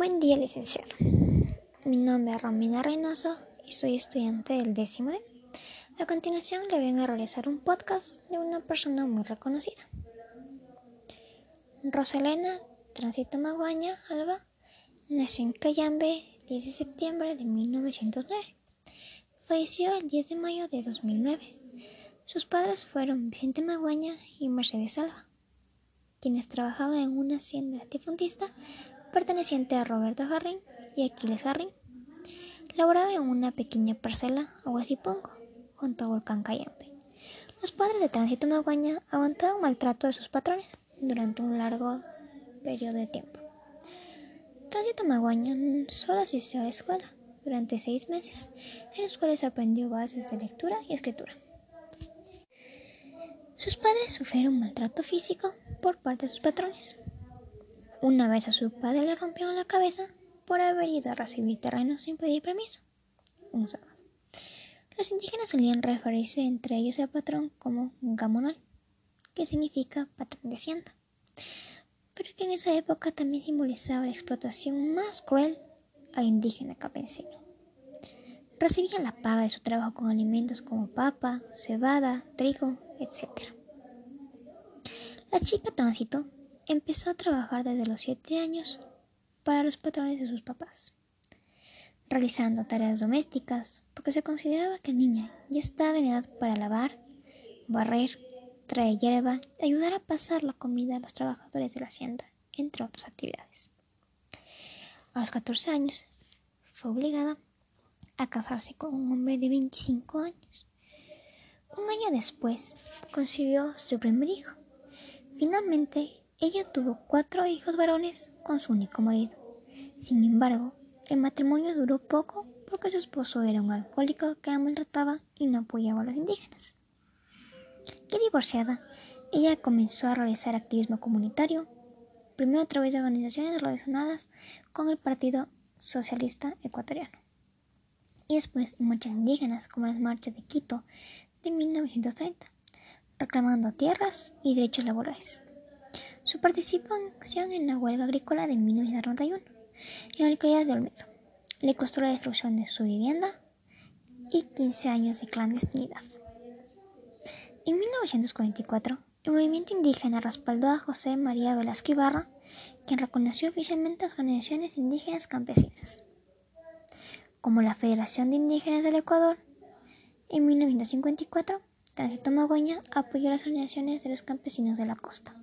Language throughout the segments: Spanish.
Buen día, licenciado. Mi nombre es Romina Reynoso y soy estudiante del décimo D. A continuación le vengo a realizar un podcast de una persona muy reconocida. Rosalena Tránsito Maguaña Alba nació en Cayambe 10 de septiembre de 1909. Falleció el 10 de mayo de 2009. Sus padres fueron Vicente Maguaña y Mercedes Alba, quienes trabajaban en una hacienda latifundista perteneciente a Roberto Jarrín y Aquiles Jarrín. Laboraba en una pequeña parcela Aguasipongo, junto a Volcán Cayambe. Los padres de Tránsito Maguaña aguantaron maltrato de sus patrones durante un largo periodo de tiempo. Tránsito Maguaña solo asistió a la escuela durante seis meses, en los cuales aprendió bases de lectura y escritura. Sus padres sufrieron maltrato físico por parte de sus patrones. Una vez a su padre le rompieron la cabeza por haber ido a recibir terreno sin pedir permiso. Un sábado. Los indígenas solían referirse entre ellos al patrón como gamonal, que significa patrón de hacienda, pero que en esa época también simbolizaba la explotación más cruel al indígena campesino. Recibía la paga de su trabajo con alimentos como papa, cebada, trigo, etc. La chica tránsito empezó a trabajar desde los siete años para los patrones de sus papás, realizando tareas domésticas porque se consideraba que la niña ya estaba en edad para lavar, barrer, traer hierba ayudar a pasar la comida a los trabajadores de la hacienda, entre otras actividades. A los 14 años fue obligada a casarse con un hombre de 25 años. Un año después concibió su primer hijo. Finalmente ella tuvo cuatro hijos varones con su único marido. Sin embargo, el matrimonio duró poco porque su esposo era un alcohólico que la maltrataba y no apoyaba a los indígenas. Ya divorciada, ella comenzó a realizar activismo comunitario, primero a través de organizaciones relacionadas con el Partido Socialista Ecuatoriano, y después en marchas indígenas como las marchas de Quito de 1930, reclamando tierras y derechos laborales. Su participación en la huelga agrícola de 1991 en la localidad de Olmedo le costó la destrucción de su vivienda y 15 años de clandestinidad. En 1944, el movimiento indígena respaldó a José María Velasco Ibarra, quien reconoció oficialmente a las organizaciones indígenas campesinas, como la Federación de Indígenas del Ecuador. En 1954, Tránsito Magoña apoyó las organizaciones de los campesinos de la costa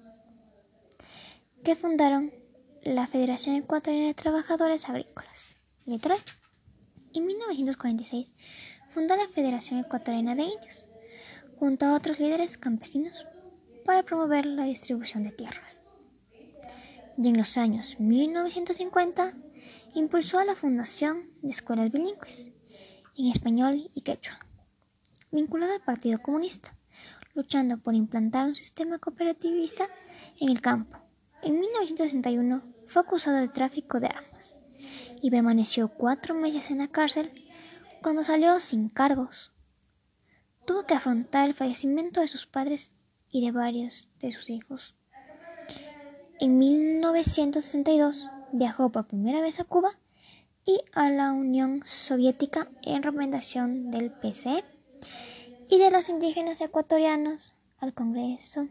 que fundaron la Federación Ecuatoriana de Trabajadores Agrícolas, literal. En 1946 fundó la Federación Ecuatoriana de Indios, junto a otros líderes campesinos, para promover la distribución de tierras. Y en los años 1950 impulsó la fundación de escuelas bilingües, en español y quechua, vinculada al Partido Comunista, luchando por implantar un sistema cooperativista en el campo en 1961 fue acusado de tráfico de armas y permaneció cuatro meses en la cárcel cuando salió sin cargos. Tuvo que afrontar el fallecimiento de sus padres y de varios de sus hijos. En 1962 viajó por primera vez a Cuba y a la Unión Soviética en recomendación del PCE y de los indígenas ecuatorianos al Congreso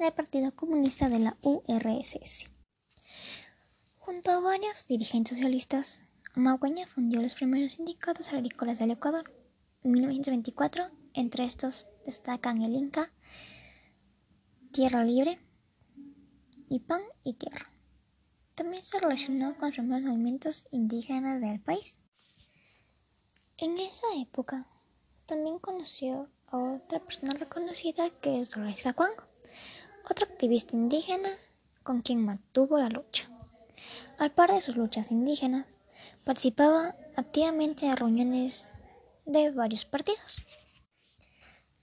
del Partido Comunista de la URSS. Junto a varios dirigentes socialistas, Maguaña fundió los primeros sindicatos agrícolas del Ecuador. En 1924, entre estos destacan el Inca, Tierra Libre y Pan y Tierra. También se relacionó con los primeros movimientos indígenas del país. En esa época, también conoció a otra persona reconocida que es Dolores Zacuango otro activista indígena con quien mantuvo la lucha. Al par de sus luchas indígenas, participaba activamente en reuniones de varios partidos.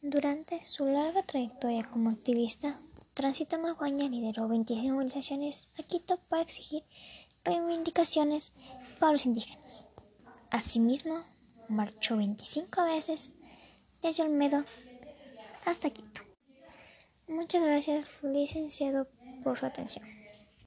Durante su larga trayectoria como activista, Tránsito Maguaña lideró 26 movilizaciones a Quito para exigir reivindicaciones para los indígenas. Asimismo, marchó 25 veces desde Olmedo hasta Quito. Muchas gracias, licenciado, por su atención.